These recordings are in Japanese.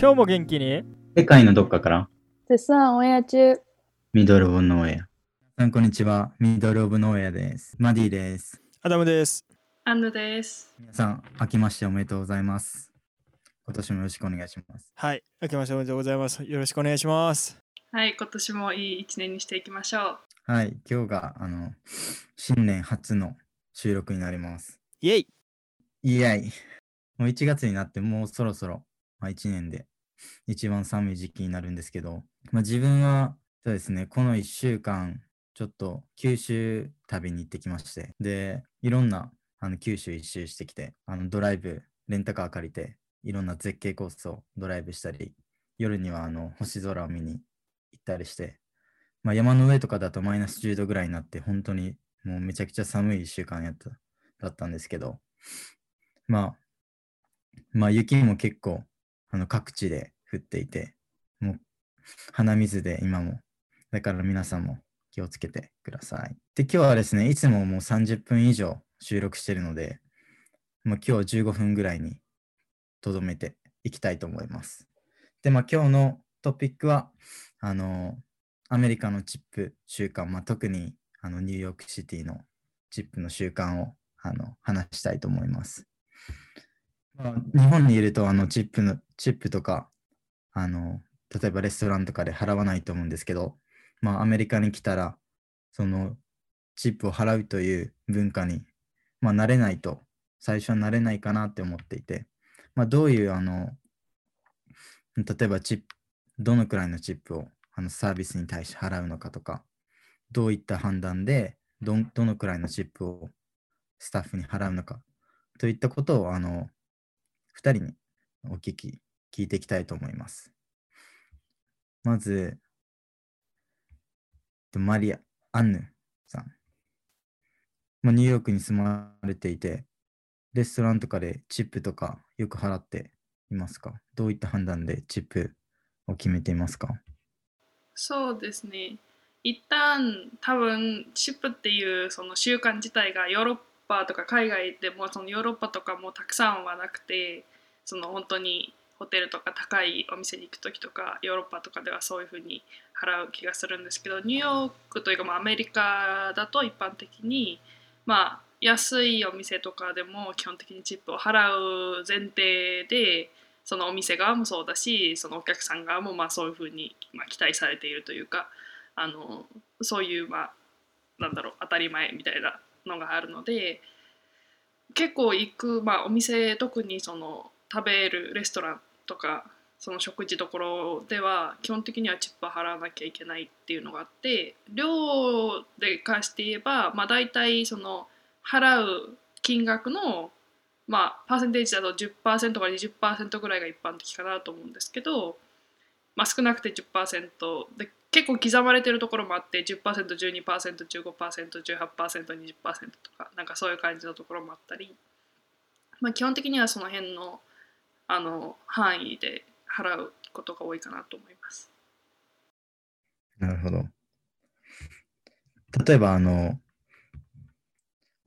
今日も元気に？世界のどっかから絶賛オンエア中。ミドルオブノーエア。皆さんこんにちは。ミドルオブノーエアです。マディです。アダムです。アンヌです。皆さん、明けましておめでとうございます。今年もよろしくお願いします。はい。明けましておめでとうございます。よろしくお願いします。はい、今年もいい一年にしていきましょう。はい、今日が、あの、新年初の収録になります。イェイイエイもう1月になってもうそろそろ、まあ、1年で一番寒い時期になるんですけど、まあ、自分はそうですね、この1週間、ちょっと九州旅に行ってきまして、で、いろんなあの九州一周してきて、あのドライブ、レンタカー借りて、いろんな絶景コースをドライブしたり、夜にはあの星空を見に行ったりして、まあ、山の上とかだとマイナス10度ぐらいになって、本当にもうめちゃくちゃ寒い1週間やっただったんですけど、まあ、まあ雪も結構あの各地で降っていて、もう鼻水で今も、だから皆さんも気をつけてください。で、今日はですね、いつももう30分以上収録してるので、まあ、今日は15分ぐらいにとどめていきたいと思います。で、まあ今日のトピックは、あの、アメリカのチップ習慣、まあ、特にあのニューヨークシティのチップの習慣をあの話したいと思います。まあ、日本にいるとあのチップのチップとかあの例えばレストランとかで払わないと思うんですけど、まあ、アメリカに来たらそのチップを払うという文化に、まあ、慣れないと最初は慣れないかなって思っていて、まあ、どういうあの例えばチップどのくらいのチップをあのサービスに対して払うのかとかどういった判断でどんどのくらいのチップをスタッフに払うのかといったことをあの2人にお聞き聞いていきたいと思います。まず、マリア・アンヌさん。まあ、ニューヨークに住まれていて、レストランとかでチップとかよく払っていますか？どういった判断でチップを決めていますか？そうですね。一旦多分チップっていうその習慣自体がヨーロッパとか海外でもそのヨーロッパとかもたくさんはなくてその本当にホテルとか高いお店に行く時とかヨーロッパとかではそういうふうに払う気がするんですけどニューヨークというかまあアメリカだと一般的にまあ安いお店とかでも基本的にチップを払う前提でそのお店側もそうだしそのお客さん側もまあそういうふうにまあ期待されているというかあのそういうまあなんだろう当たり前みたいなのがあるので結構行く、まあ、お店特にその食べるレストランとかその食事どころでは基本的にはチップは払わなきゃいけないっていうのがあって量で関して言えば、まあ、大体その払う金額のまあパーセンテージだと10%から20%ぐらいが一般的かなと思うんですけど、まあ、少なくて10%で結構刻まれてるところもあって 10%12%15%18%20% とかなんかそういう感じのところもあったり、まあ、基本的にはその辺のあの範囲で払うことが多いかなと思います。なるほど。例えば、あの、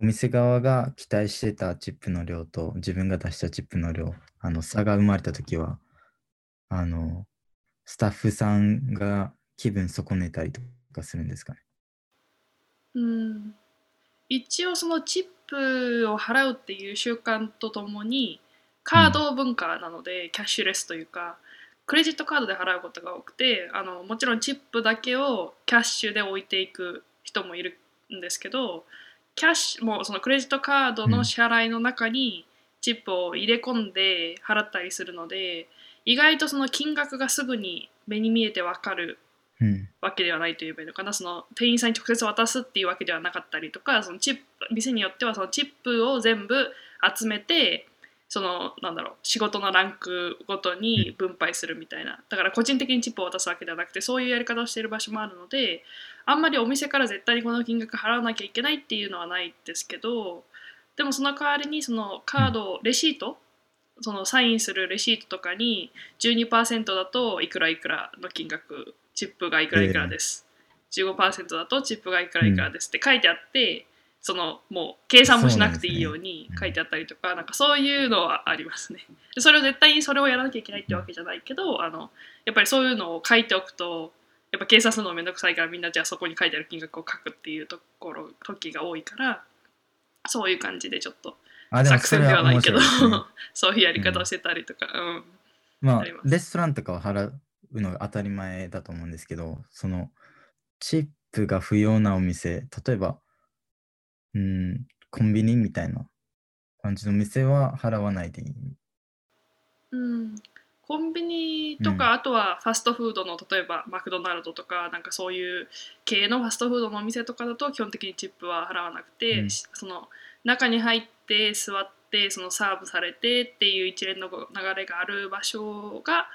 お店側が期待してたチップの量と自分が出したチップの量、あの差が生まれたときは、あの、スタッフさんが気分損ねたりとかするんですかね？うん一応そのチップを払うっていう習慣とともにカード文化なので、キャッシュレスというかクレジットカードで払うことが多くてあのもちろんチップだけをキャッシュで置いていく人もいるんですけどキャッシュもうそのクレジットカードの支払いの中にチップを入れ込んで払ったりするので意外とその金額がすぐに目に見えてわかるうん。わけではないと言えばいいのかな。その店員さんに直接渡すっていうわけではなかったりとかそのチップ店によってはそのチップを全部集めてそのなんだろう仕事のランクごとに分配するみたいな。だから個人的にチップを渡すわけではなくてそういうやり方をしている場所もあるのであんまりお店から絶対にこの金額払わなきゃいけないっていうのはないですけどでもその代わりにそのカードレシートそのサインするレシートとかに12%だといくらいくらの金額チップがいくらいくらです、15%だとチップがいくらいくらですって書いてあってそのもう計算もしなくていいように書いてあったりとかなんかそういうのはありますね。でそれを絶対にそれをやらなきゃいけないってわけじゃないけどあのやっぱりそういうのを書いておくとやっぱ計算するのめんどくさいからみんなじゃあそこに書いてある金額を書くっていうところ時が多いからそういう感じでちょっと作戦ではないけど、ね そういうやり方をしてたりとか、うん。まあありま、す。レストランとかは払うのが当たり前だと思うんですけど、その、チップが不要なお店、例えば、うん、コンビニみたいな感じの店は払わないでいい？うん、コンビニとか、あとはファストフードの例えばマクドナルドとかなんかそういう系のファストフードのお店とかだと基本的にチップは払わなくて、うん。しその中に入って座ってそのサーブされてっていう一連の流れがある場所が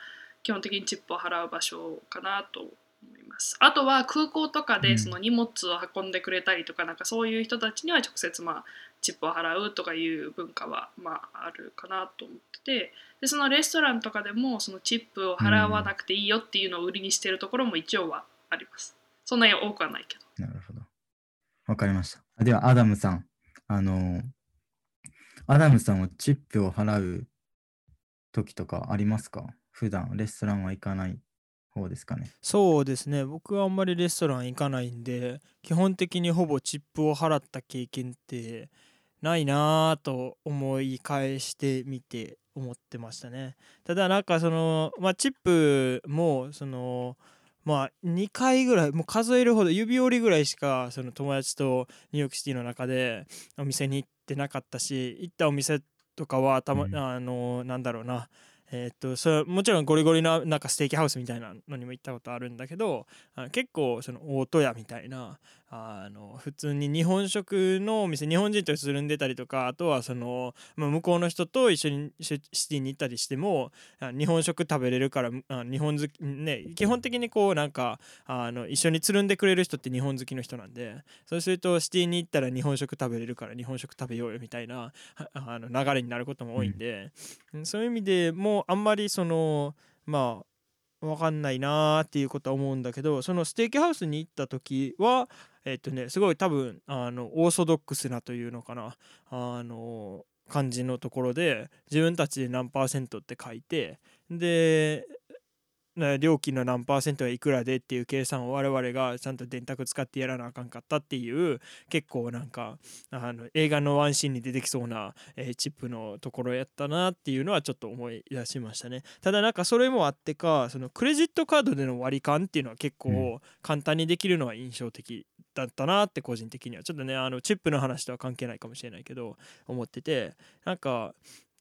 基本的にチップを払う場所かなと思います。あとは空港とかうんでその荷物を運んでくれたりとか、なんかそういう人たちには直接まあチップを払うとかいう文化はまああるかなと思っててでそのレストランとかでもそのチップを払わなくていいよっていうのを売りにしてるところも一応はあります。そんなに多くはないけど。なるほど。わかりました。では、アダムさん。あの、アダムさんはチップを払う時とかありますか？普段レストランは行かない方ですかね？そうですね。僕はあんまりレストラン行かないんで基本的にほぼチップを払った経験ってないなぁと思い返してみて思ってましたね。ただなんかそのまあチップもそのまあ2回ぐらいもう数えるほど指折りぐらいしかその友達とニューヨークシティの中でお店に行ってなかったし行ったお店とかはたま、うん。あのなんだろうなえーっとそれもちろんゴリゴリななんかステーキハウスみたいなのにも行ったことあるんだけどあの結構その大戸屋みたいなあの普通に日本食のお店日本人とつるんでたりとかあとはその、まあ、向こうの人と一緒にシシティに行ったりしても日本食食べれるからあ日本好きね基本的にこうなんかあの一緒につるんでくれる人って日本好きの人なんでそうするとシティに行ったら日本食食べれるから日本食食べようよみたいなああの流れになることも多いんで、うんそういう意味でもあんまりそのまあ分かんないなーっていうことは思うんだけどそのステーキハウスに行った時はえっとねすごい多分あのオーソドックスなというのかなあの感じのところで自分たちで何パーセントって書いてで料金の何パーセントがいくらでっていう計算を我々がちゃんと電卓使ってやらなあかんかったっていう結構なんかあの映画のワンシーンに出てきそうな、えーチップのところやったなっていうのはちょっと思い出しましたね。ただなんかそれもあってかそのクレジットカードでの割り勘っていうのは結うん。構簡単にできるのは印象的だったなって個人的には。ちょっとねあのチップの話とは関係ないかもしれないけど思っててなんか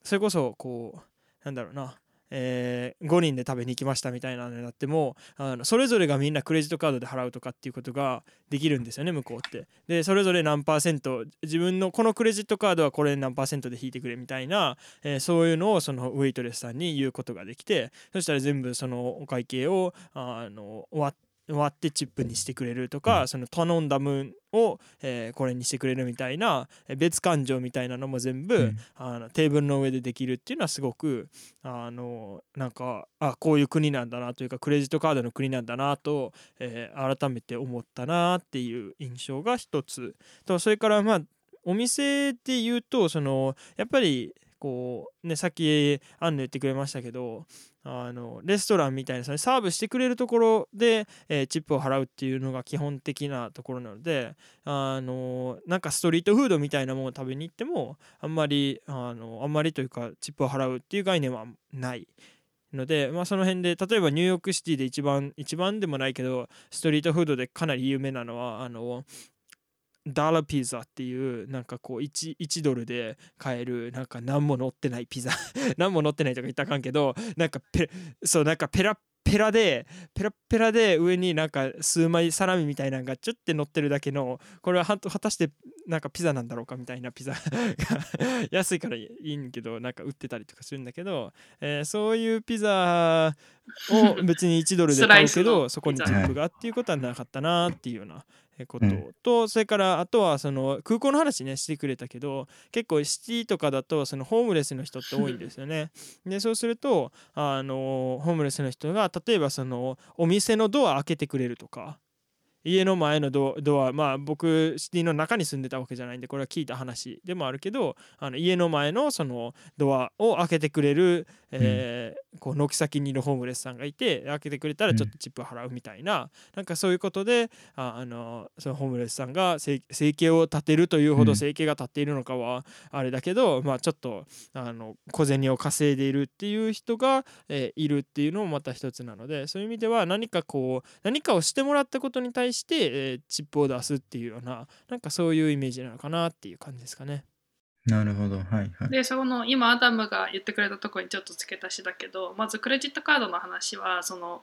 それこそこうなんだろうなえー5人で食べに行きましたみたいなのになってもあのそれぞれがみんなクレジットカードで払うとかっていうことができるんですよね向こうって。でそれぞれ何パーセント自分のこのクレジットカードはこれ何パーセントで引いてくれみたいな、えーそういうのをそのウェイトレスさんに言うことができてそしたら全部そのお会計をあの割っ割ってチップにしてくれるとか、その頼んだ分を、えーこれにしてくれるみたいなえー別感情みたいなのも全部、うん。あのテーブルの上でできるっていうのはすごくあのなんかあこういう国なんだなというかクレジットカードの国なんだなと、えー改めて思ったなっていう印象が一つ。とそれからまあお店で言うとそのやっぱりこうねさっきアンヌ言ってくれましたけどあのレストランみたいなそのサーブしてくれるところで、えーチップを払うっていうのが基本的なところなのであのなんかストリートフードみたいなものを食べに行ってもあんまりあのあんまりというかチップを払うっていう概念はないので、まあ、その辺で例えばニューヨークシティで一番一番でもないけどストリートフードでかなり有名なのはあのダーラピザっていうなんかこう 1, 1ドルで買えるなんか何も乗ってないピザ。何も乗ってないとか言ったらあかんけどなんかペそうなんかペラッペラでペラッペラで上になんか数枚サラミみたいなのがちょって乗ってるだけのこれはは果たしてなんかピザなんだろうかみたいなピザ が安いからいいんけどなんか売ってたりとかするんだけど、えーそういうピザを別に1ドルで買うけどそこにチップがっていうことはなかったなっていうようなえことうんとそれからあとはその空港の話ねしてくれたけど結構シティとかだとそのホームレスの人って多いんですよね。でそうするとあのホームレスの人が例えばそのお店のドア開けてくれるとか家の前のドドアまあ僕シティの中に住んでたわけじゃないんでこれは聞いた話でもあるけどあの家の前のそのドアを開けてくれる、えーこう軒先にいるホームレスさんがいて開けてくれたらちょっとチップ払うみたいな、なんかそういうことでああのそのホームレスさんが生生計を立てるというほうん。ど生計が立っているのかはあれだけど、まあちょっとあの小銭を稼いでいるっていう人が、えーいるっていうのもまた一つなのでそういう意味では何かこう何かをしてもらったことに対して、えーチップを出すっていうようななんかそういうイメージなのかなっていう感じですかね。なるほど。はいはい。でそこの今アダムが言ってくれたところにちょっと付け足しだけどまずクレジットカードの話はその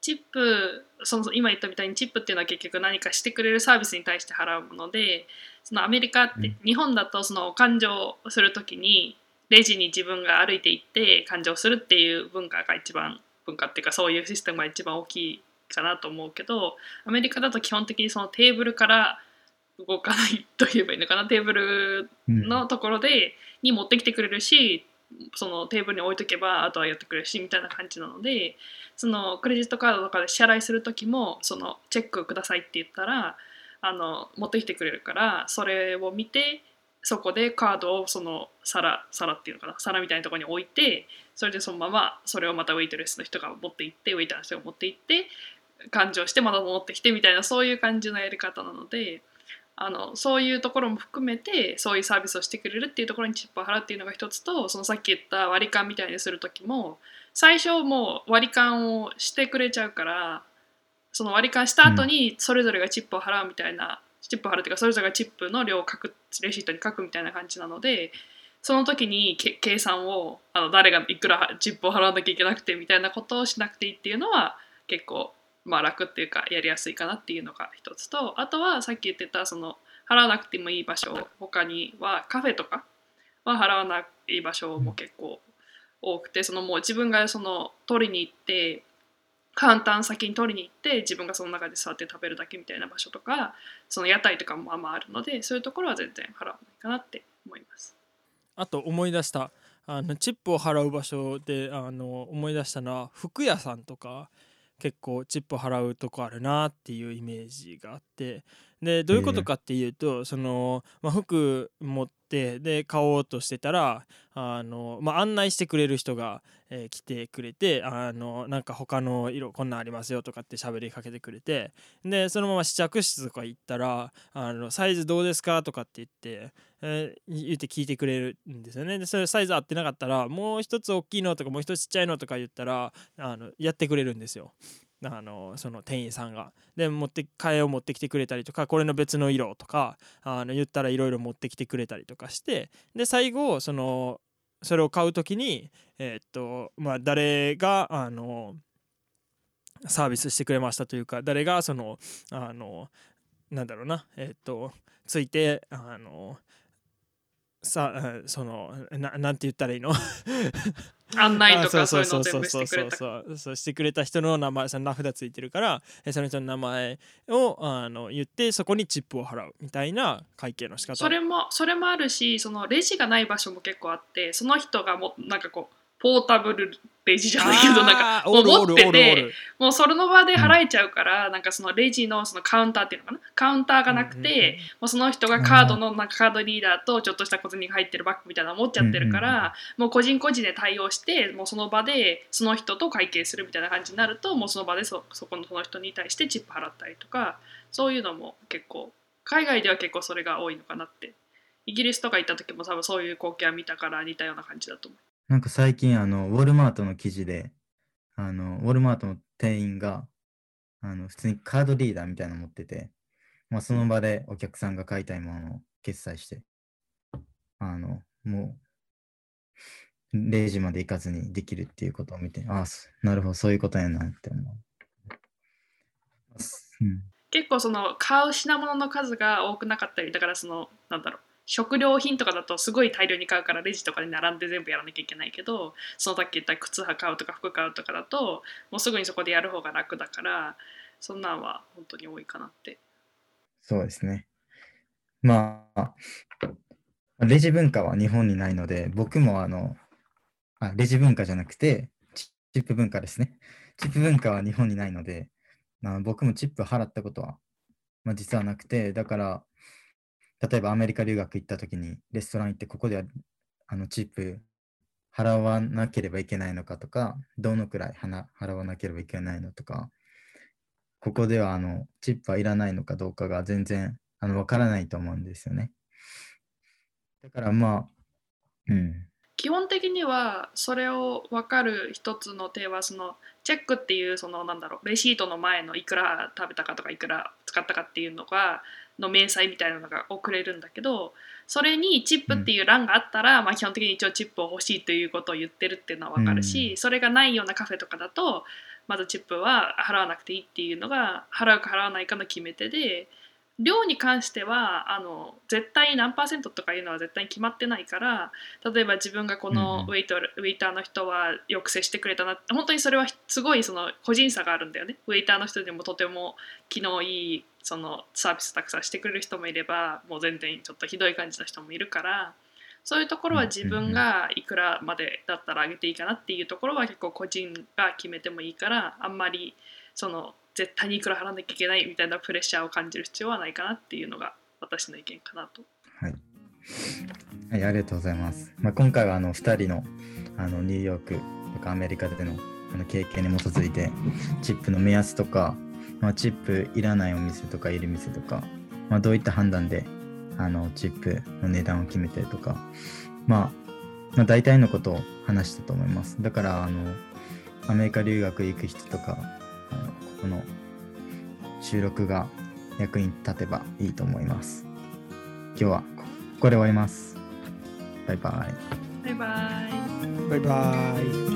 チップその今言ったみたいにチップっていうのは結局何かしてくれるサービスに対して払うものでそのアメリカって、うん日本だとその勘定するときにレジに自分が歩いて行って勘定するっていう文化が一番文化っていうかそういうシステムが一番大きいかなと思うけどアメリカだと基本的にそのテーブルから動かないと言えばいいのかなテーブルうん。のところでに持ってきてくれるしそのテーブルに置いとけばあとはやってくれるしみたいな感じなのでそのクレジットカードとかで支払いする時もそのチェックくださいって言ったらあの持ってきてくれるからそれを見てそこでカードをその皿皿っていうのかな皿みたいなところに置いてそれでそのままそれをまたウェイトレスの人が持って行ってウェイターの人が持って行って勘定してまた持ってきてみたいなそういう感じのやり方なのであのそういうところも含めてそういうサービスをしてくれるっていうところにチップを払うっていうのが一つとそのさっき言った割り勘みたいにする時も最初もう割り勘をしてくれちゃうからその割り勘した後にそれぞれがチップを払うみたいな、チップを払うっていうかそれぞれがチップの量を書くレシートに書くみたいな感じなのでその時にけ計算をあの誰がいくらチップを払わなきゃいけなくてみたいなことをしなくていいっていうのは結構まあ楽っていうかやりやすいかなっていうのが一つとあとはさっき言ってたその払わなくてもいい場所他にはカフェとかは払わない場所も結構多くてそのもう自分がその取りに行ってカウンターの先に取りに行って自分がその中で座って食べるだけみたいな場所とかその屋台とかもまあまああるのでそういうところは全然払わないかなって思います。あと思い出したあのチップを払う場所であの思い出したのは服屋さんとか結構チップ払うとこあるなっていうイメージがあってでどういうことかっていうと、その、まあ、服持ってで買おうとしてたらあの、まあ、案内してくれる人が、えー来てくれてあのなんか他の色こんなんありますよとかって喋りかけてくれてでそのまま試着室とか行ったらあのサイズどうですかとかって言ってえー言って聞いてくれるんですよね。でそれサイズ合ってなかったらもう一つ大きいのとかもう一つちっちゃいのとか言ったらあのやってくれるんですよあのその店員さんが。で持って替えを持ってきてくれたりとかこれの別の色とかあの言ったらいろいろ持ってきてくれたりとかしてで最後そのそれを買う時にえーっとまあ誰があのサービスしてくれましたというか誰がそのあのなんだろうなえーっとついてあのさあそのななんて言ったらいいの？案内とかあそういうそうそうそう。そうそうしてくれた人の名前その名札ついてるからえその人の名前をあの言ってそこにチップを払うみたいな会計の仕方。それもそれもあるしそのレジがない場所も結構あってその人がもなんかこうポータブルレジじゃないけどなんかあーおるおる持っててもうその場で払えちゃうから、なんかそのレジのそのカウンターっていうのかなカウンターがなくて、もうその人がカードのなんかカードリーダーとちょっとした小銭が入ってるバッグみたいなの持っちゃってるから、もう個人個人で対応してもうその場でその人と会計するみたいな感じになるともうその場でそそこのその人に対してチップ払ったりとかそういうのも結構海外では結構それが多いのかなって。イギリスとか行った時も多分そういう光景は見たから似たような感じだと思う。なんか最近、あの、ウォルマートの記事で、あの、ウォルマートの店員が、あの、普通にカードリーダーみたいなの持ってて、まあ、その場でお客さんが買いたいものを決済して、あの、もう、レジまで行かずにできるっていうことを見て、ああ、なるほど、そういうことやなって思う。うん、結構その買う品物の数が多くなかったりだからそのなんだろう食料品とかだとすごい大量に買うからレジとかに並んで全部やらなきゃいけないけどそのさっき言った靴買うとか服買うとかだともうすぐにそこでやる方が楽だからそんなんは本当に多いかなってそうですね。まあ、レジ文化は日本にないので、僕もあの、あレジ文化じゃなくて、チップ文化ですね。チップ文化は日本にないので、まあ僕もチップ払ったことはまあ、実はなくて、だから、例えばアメリカ留学行った時にレストラン行ってここではあのチップ払わなければいけないのかとか、どのくらい払わなければいけないのとか、ここではあのチップはいらないのかどうかが全然あのわからないと思うんですよね。だからまあ、うん、基本的にはそれを分かる一つの手はそのチェックっていうそのなんだろうレシートの前のいくら食べたかとかいくら使ったかっていうのがの明細みたいなのが送れるんだけどそれにチップっていう欄があったら、まあ、基本的に一応チップを欲しいということを言ってるっていうのは分かるし、うん。それがないようなカフェとかだとまずチップは払わなくていいっていうのが払うか払わないかの決め手で量に関してはあの絶対何パーセントとかいうのは絶対に決まってないから例えば自分がこうんうん。のウェイト、ウェイターの人はよく接してくれたな本当にそれはすごいその個人差があるんだよね。ウェイターの人でもとても機能いいそのサービスたくさんしてくれる人もいればもう全然ちょっとひどい感じの人もいるからそういうところは自分がいくらまでだったら上げていいかなっていうところは結構個人が決めてもいいからあんまりその絶対にいくら払わなきゃいけないみたいなプレッシャーを感じる必要はないかなっていうのが私の意見かなと。はい。はい、ありがとうございます。まあ、今回はあの2人のあのニューヨークとかアメリカでのあの経験に基づいて、チップの目安とか、まあ、チップいらないお店とかいる店とか、まあ、どういった判断であのチップの値段を決めてとか、まあ、まあ、大体のことを話したと思います。だから、あの、アメリカ留学行く人とか、ここの収録が役に立てばいいと思います。今日はこここで終わります。バイバイ。バイバイバイバイ